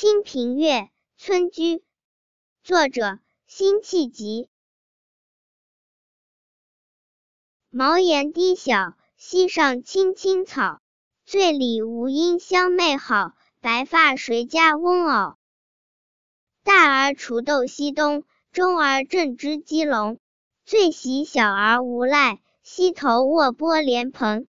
清平乐村居。作者辛弃疾。茅檐低小溪上青青草。醉里吴音相媚好白发谁家翁媪大儿锄豆溪东中儿正织鸡笼。最喜小儿无赖溪头卧剥莲蓬